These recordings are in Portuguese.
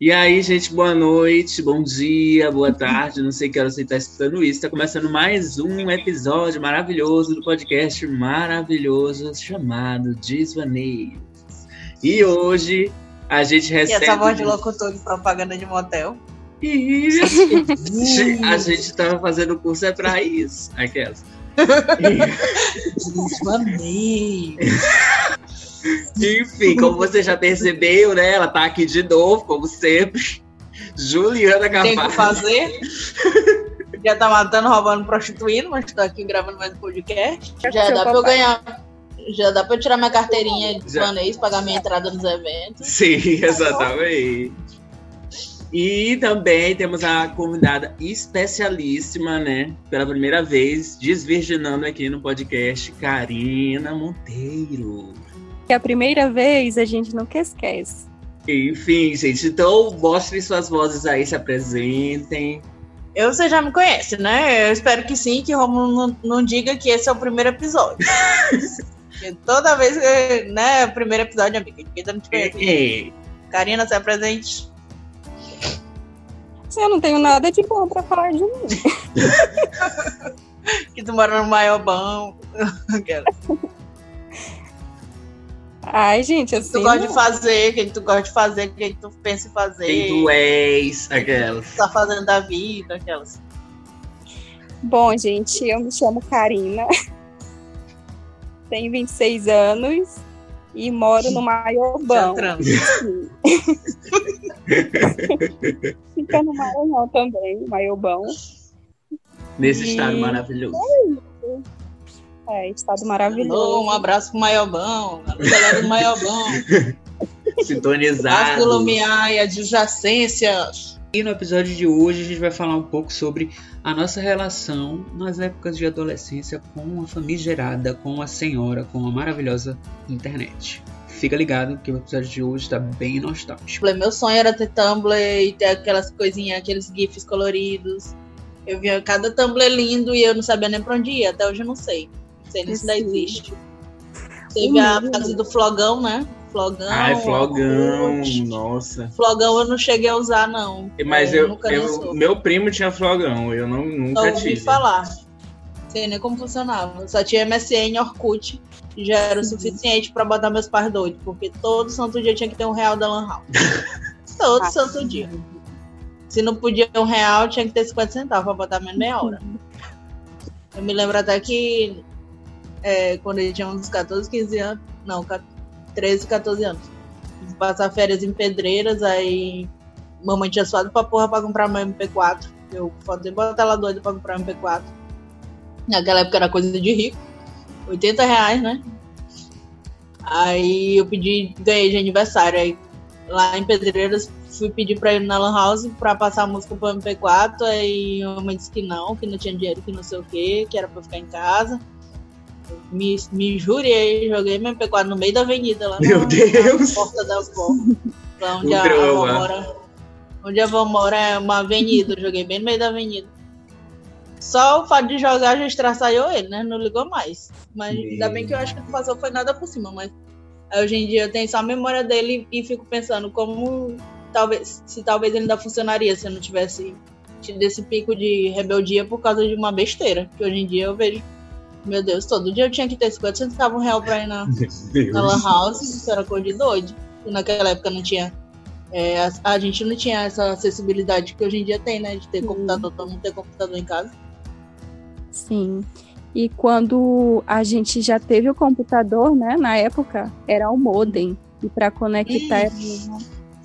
E aí, gente, boa noite, bom dia, boa tarde, não sei que hora você está escutando isso. Está começando mais um episódio maravilhoso do podcast maravilhoso chamado Desvaneios. E hoje a gente recebe. E essa voz de locutor de propaganda de motel. Isso! a gente estava fazendo curso é para isso. Aquelas. Desvaneios. Enfim, como você já percebeu, né? Ela tá aqui de novo, como sempre. Juliana Carvalho. Tem que fazer. Já tá matando, roubando, prostituindo, mas tô aqui gravando mais um podcast. Já dá pra eu ganhar. Já dá pra eu tirar minha carteirinha de planês, pagar minha entrada nos eventos. Sim, exatamente. E também temos a convidada especialíssima, né? Pela primeira vez, desvirginando aqui no podcast, Karina Monteiro que a primeira vez a gente nunca esquece. Enfim, gente, então mostrem suas vozes aí, se apresentem. Eu, você já me conhece, né? Eu espero que sim, que o Romulo não, não diga que esse é o primeiro episódio. toda vez que, né, o primeiro episódio, amiga, ninguém não te conhece. É. Karina, se apresente. Eu não tenho nada de bom pra falar de mim. que tu mora no Maiobão. Ai, gente, assim. Tu gosta de fazer, o que tu gosta de fazer, o que tu pensa em fazer. Quem tu és, aquelas. Tu tá fazendo da vida, aquelas. Bom, gente, eu me chamo Karina. Tenho 26 anos e moro no Maiobão. Fica no Maranhão também, Maiobão. Nesse e... estado maravilhoso. É, estado maravilhoso. um abraço pro Maiobão, galera do Maiobão. Sintonizado. A Lumiar e adjacências. E no episódio de hoje a gente vai falar um pouco sobre a nossa relação nas épocas de adolescência com a famigerada, com a senhora, com a maravilhosa internet. Fica ligado que o episódio de hoje está bem nostálgico. Meu sonho era ter Tumblr e ter aquelas coisinhas, aqueles GIFs coloridos. Eu via cada Tumblr lindo e eu não sabia nem pra onde ir, até hoje eu não sei se ainda existe. Teve a fase do flogão, né? Flogão. Ai, flogão, nossa. Flogão eu não cheguei a usar, não. Mas eu, eu, eu meu primo tinha flogão, eu não, nunca eu ouvi tive. falar. Sei nem como funcionava. Só tinha MSN, Orkut, e já era o suficiente pra botar meus pais doidos, porque todo santo dia tinha que ter um real da Lan House. todo ah, santo dia. Se não podia ter um real, tinha que ter 50 centavos pra botar menos meia hora. Eu me lembro até que é, quando ele tinha uns 14, 15 anos. Não, 13, 14 anos. Passar férias em pedreiras, aí mamãe tinha suado pra porra pra comprar uma MP4. Eu falei, botar ela doida pra comprar uma MP4. Naquela época era coisa de rico. 80 reais, né? Aí eu pedi, ganhei de aniversário. Aí lá em Pedreiras fui pedir pra ir na Lan House pra passar a música pro MP4. Aí a mamãe disse que não, que não tinha dinheiro, que não sei o que, que era pra ficar em casa me, me jurei, joguei meu MP4 no meio da avenida lá. Meu na, Deus! Na porta da avó. Lá onde a, a avó mora. Onde a avó mora é uma avenida, eu joguei bem no meio da avenida. Só o fato de jogar já estraçaiou ele, né? Não ligou mais. Mas ainda bem que eu acho que não passou foi nada por cima, mas hoje em dia eu tenho só a memória dele e fico pensando como talvez se talvez ele ainda funcionaria se eu não tivesse tido esse pico de rebeldia por causa de uma besteira. Que hoje em dia eu vejo meu Deus, todo dia eu tinha que ter 50 centavos um real pra ir na, na Lan House. Isso era coisa de doido. E naquela época não tinha. É, a, a, gente não tinha essa acessibilidade que hoje em dia tem, né? De ter Sim. computador, todo mundo ter computador em casa. Sim. E quando a gente já teve o computador, né? Na época, era o modem. E para conectar era,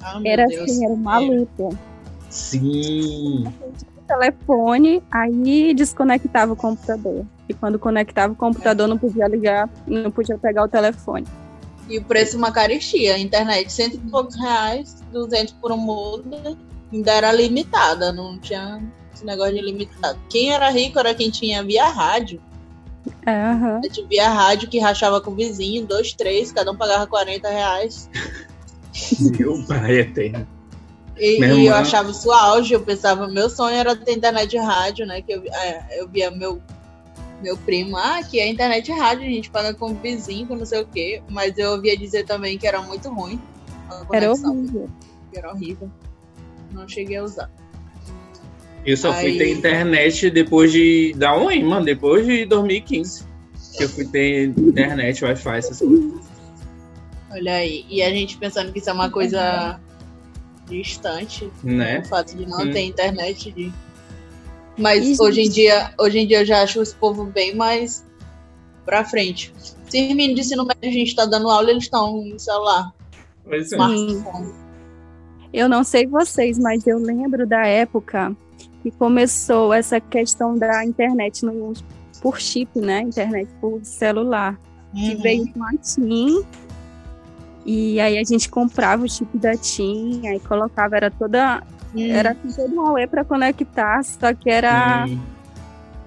ah, era assim, era uma luta. Sim telefone, aí desconectava o computador. E quando conectava o computador, não podia ligar, não podia pegar o telefone. E o preço uma caristia. A internet, cento e poucos reais, 200 por um mundo, ainda era limitada, não tinha esse negócio de limitado. Quem era rico era quem tinha via rádio. Uhum. gente via rádio que rachava com o vizinho, dois, três, cada um pagava 40 reais. Meu pai eterno. E, e eu achava isso auge, eu pensava, meu sonho era ter internet de rádio, né? Que eu, é, eu via meu, meu primo, ah, que é internet de rádio, a gente paga com vizinho, com não sei o quê. Mas eu ouvia dizer também que era muito ruim. Era horrível. Era horrível. não cheguei a usar. Eu só aí... fui ter internet depois de. Da onde, mano? Depois de 2015. Que eu fui ter internet, Wi-Fi, essas coisas. Olha aí. E a gente pensando que isso é uma coisa distante. Né? O fato de não hum. ter internet. De... Mas isso. hoje em dia, hoje em dia eu já acho esse povo bem mais pra frente. Se menino de ensino médio a gente tá dando aula, eles estão no celular. Pois é. Eu não sei vocês, mas eu lembro da época que começou essa questão da internet no, por chip, né? Internet por celular. Uhum. Que veio com a TIM. E aí a gente comprava o chip da TIM, aí colocava, era toda. Uhum. Era todo um Huawei para conectar, só que era. Uhum.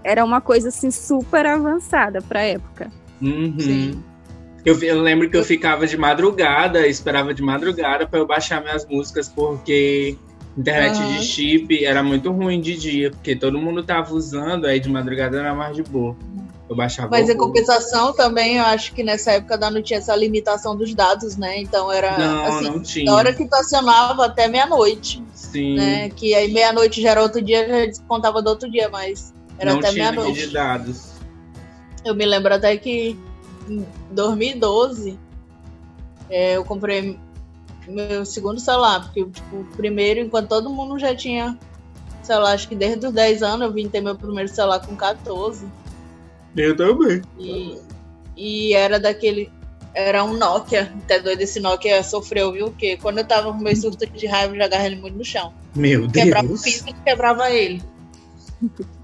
Era uma coisa assim super avançada para época. Uhum. Eu, eu, lembro que eu ficava de madrugada, esperava de madrugada para eu baixar minhas músicas, porque Internet uhum. de chip era muito ruim de dia, porque todo mundo tava usando, aí de madrugada era mais de boa. Eu baixava Mas em compensação também, eu acho que nessa época ainda não tinha essa limitação dos dados, né? Então era não, assim, não tinha. da hora que estacionava até meia-noite. Sim. Né? Que aí meia-noite já era outro dia, já descontava do outro dia, mas era não até meia-noite. de dados. Eu me lembro até que em 2012 é, eu comprei meu segundo celular, porque tipo, o primeiro, enquanto todo mundo já tinha celular, acho que desde os 10 anos eu vim ter meu primeiro celular com 14. Eu também. E, e era daquele. Era um Nokia. Até doido esse Nokia sofreu, viu? Porque quando eu tava com meu surto de raiva, eu jogava ele muito no chão. Meu quebrava Deus. Quebrava o piso e quebrava ele.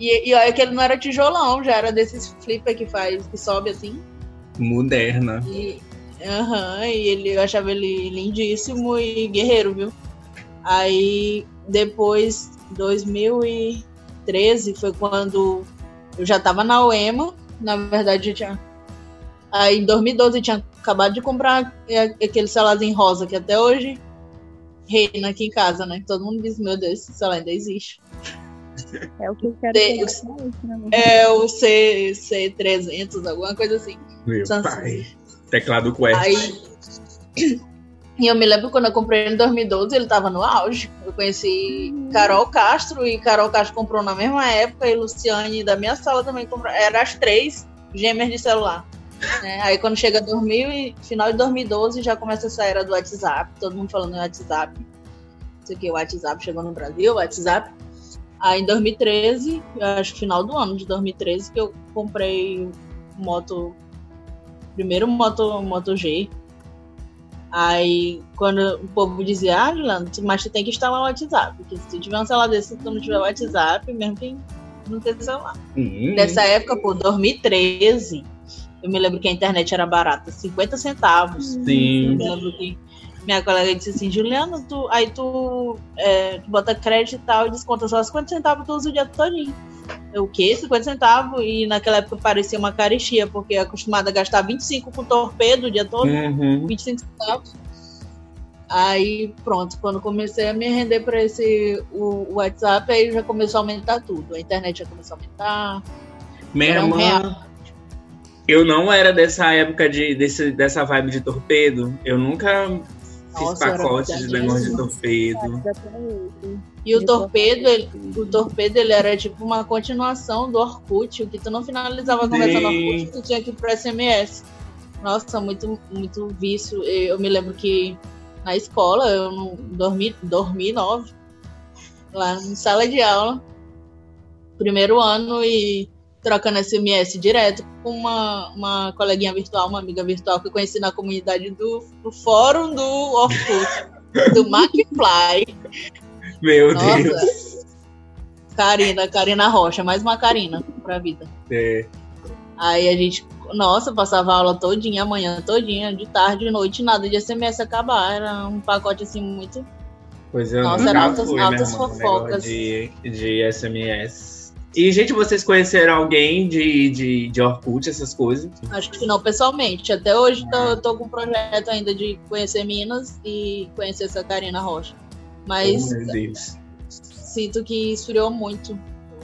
E, e olha que ele não era tijolão, já era desses flipper que faz, que sobe assim. Moderna. E, Aham, e ele, eu achava ele lindíssimo e guerreiro, viu? Aí depois, 2013, foi quando eu já tava na UEMA, na verdade eu tinha. Aí em 2012 eu tinha acabado de comprar aquele celularzinho rosa que até hoje reina aqui em casa, né? Todo mundo diz, meu Deus, esse celular ainda existe. É o que eu quero ter. É o C, C300, alguma coisa assim. Meu Samsung. pai. Teclado Quest. Aí. E eu me lembro quando eu comprei ele em 2012, ele tava no auge. Eu conheci Carol Castro e Carol Castro comprou na mesma época e Luciane da minha sala também comprou. Eram as três gêmeas de celular. Né? Aí quando chega 2000 e final de 2012 já começa essa era do WhatsApp, todo mundo falando no WhatsApp. Não sei o que, o WhatsApp chegou no Brasil, WhatsApp. Aí em 2013, acho que final do ano de 2013, que eu comprei moto primeiro Moto, Moto G. Aí, quando o povo dizia, ah, Juliano, mas tu tem que instalar o WhatsApp. Porque se tu tiver um celular desse, tu não tiver WhatsApp, mesmo que não tem celular. Uhum. Nessa época, pô, 2013, eu me lembro que a internet era barata, 50 centavos. Sim. Eu lembro que minha colega disse assim, Juliano, tu, aí tu, é, tu bota crédito e tal, e desconta só 50 centavos, tu usa o dia todinho o quê? 50 centavos? E naquela época parecia uma caristia, porque é acostumada a gastar 25 com torpedo o dia todo, uhum. 25 centavos. Aí, pronto, quando comecei a me render para esse o, o, WhatsApp, aí já começou a aumentar tudo. A internet já começou a aumentar. Minha irmã, um eu não era dessa época de, desse, dessa vibe de torpedo. Eu nunca fiz pacotes de negócio de torpedo. E o torpedo, ele, o torpedo ele era tipo uma continuação do Orkut, o que tu não finalizava a conversa no Orkut, tu tinha que ir pro SMS. Nossa, muito, muito vício. Eu me lembro que na escola eu não dormi, dormi nove, lá em sala de aula, primeiro ano e trocando SMS direto com uma, uma coleguinha virtual, uma amiga virtual que eu conheci na comunidade do, do fórum do Orkut, do McFly. Meu Nossa. Deus. Karina, Karina Rocha, mais uma Karina pra vida. É. Aí a gente, nossa, passava a aula todinha, amanhã todinha, de tarde, de noite, nada de SMS acabar. Era um pacote assim muito. Pois eu nossa, eram altas, fui, altas fofocas. De, de SMS. E, gente, vocês conheceram alguém de, de, de Orkut, essas coisas? Acho que não, pessoalmente. Até hoje tô, tô com um projeto ainda de conhecer Minas e conhecer essa Karina Rocha. Mas oh, sinto que esfriou muito.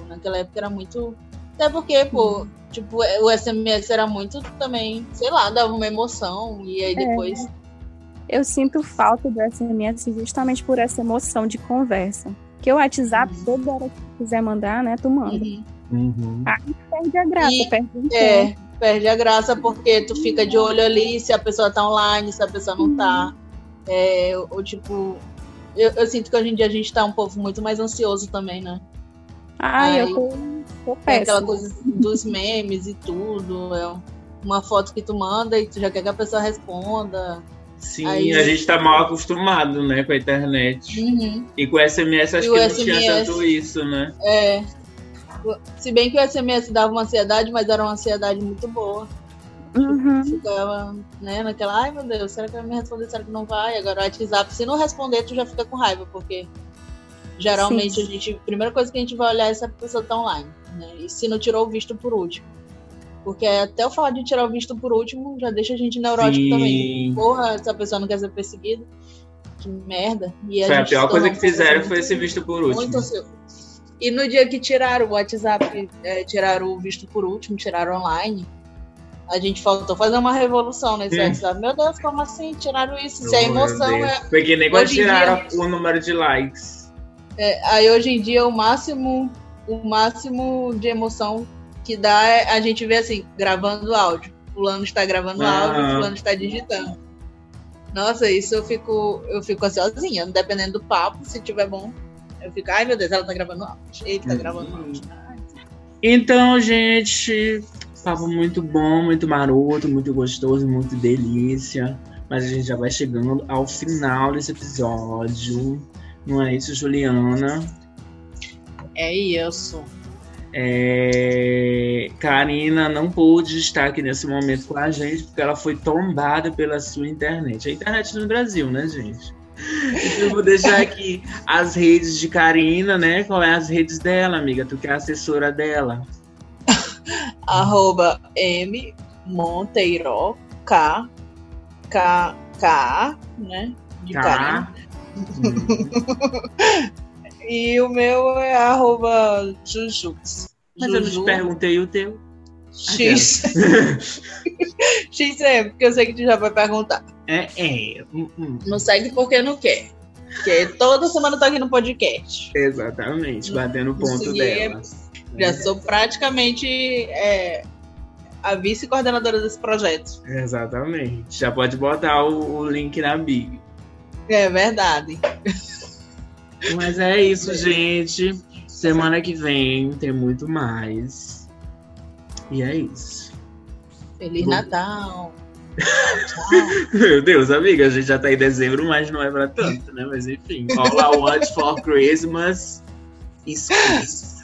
Naquela época era muito. Até porque, pô, tipo, o SMS era muito também, sei lá, dava uma emoção. E aí é. depois. É. eu sinto falta do SMS justamente por essa emoção de conversa. Que o WhatsApp, uhum. toda hora que quiser mandar, né, tu manda. Uhum. Uhum. Aí perde a graça, e, perde o É, tempo. perde a graça porque tu fica de olho ali se a pessoa tá online, se a pessoa não tá. Uhum. É, ou tipo, eu, eu, sinto que hoje em dia a gente tá um povo muito mais ansioso também, né? Ai, Aí, eu tô, tô péssima. Aquela coisa dos memes e tudo. É uma foto que tu manda e tu já quer que a pessoa responda. Sim, Aí, a gente tá mal acostumado, né, com a internet. Uhum. E com o SMS acho e que não SMS, tinha tanto isso, né? É. Se bem que o SMS dava uma ansiedade, mas era uma ansiedade muito boa. Uhum. Ficava, né, naquela, ai meu Deus, será que vai me responder? Será que não vai? Agora o WhatsApp, se não responder, tu já fica com raiva, porque geralmente Sim. a gente, a primeira coisa que a gente vai olhar é se a pessoa tá online, né? E se não tirou o visto por último. Porque até eu falar de tirar o visto por último já deixa a gente neurótico Sim. também. Porra, essa pessoa não quer ser perseguida. Que merda. E a, foi a pior coisa que fizeram foi esse visto por último. Muito E no dia que tiraram o WhatsApp, é, tiraram o visto por último, tiraram online, a gente faltou fazer uma revolução nesse. WhatsApp. Meu Deus, como assim? Tiraram isso? Se a emoção é. Porque nem quando tiraram dia... o número de likes. É, aí hoje em dia o máximo, o máximo de emoção que dá é a gente ver assim, gravando áudio. Fulano está gravando ah. áudio, fulano está digitando. Nossa, isso eu fico, eu fico ansiosinha, dependendo do papo, se tiver bom. Eu fico, ai meu Deus, ela tá gravando áudio. Ele tá gravando áudio. Então, gente, papo muito bom, muito maroto, muito gostoso, muito delícia. Mas a gente já vai chegando ao final desse episódio. Não é isso, Juliana? É isso. É... Karina não pôde estar aqui nesse momento com a gente porque ela foi tombada pela sua internet. A internet no Brasil, né, gente? Então, eu vou deixar aqui as redes de Karina, né? Qual é as redes dela, amiga? Tu que é a assessora dela. Arroba M Monteiro K K K, né? De K. Hum. E o meu é arroba Jujux. Mas Juju. eu não te perguntei o teu. X. X é, porque eu sei que tu já vai perguntar. É, é. Hum, hum. Não segue porque não quer. Porque toda semana eu tô aqui no podcast. Exatamente, batendo o ponto dela. Já é. sou praticamente é, a vice-coordenadora desse projeto. Exatamente. Já pode botar o, o link na Big. É verdade. Mas é isso, gente. Semana que vem tem muito mais. E é isso. Feliz Bom... Natal! Meu Deus, amiga, a gente já tá em dezembro, mas não é pra tanto, né? Mas enfim. All I want for Christmas is peace.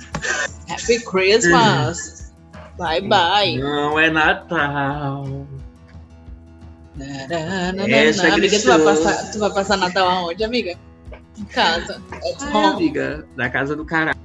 Happy Christmas! Bye bye! Não é Natal. Essa amiga, tu vai, passar, tu vai passar Natal aonde, amiga? Em casa. Home. amiga, da casa do caralho.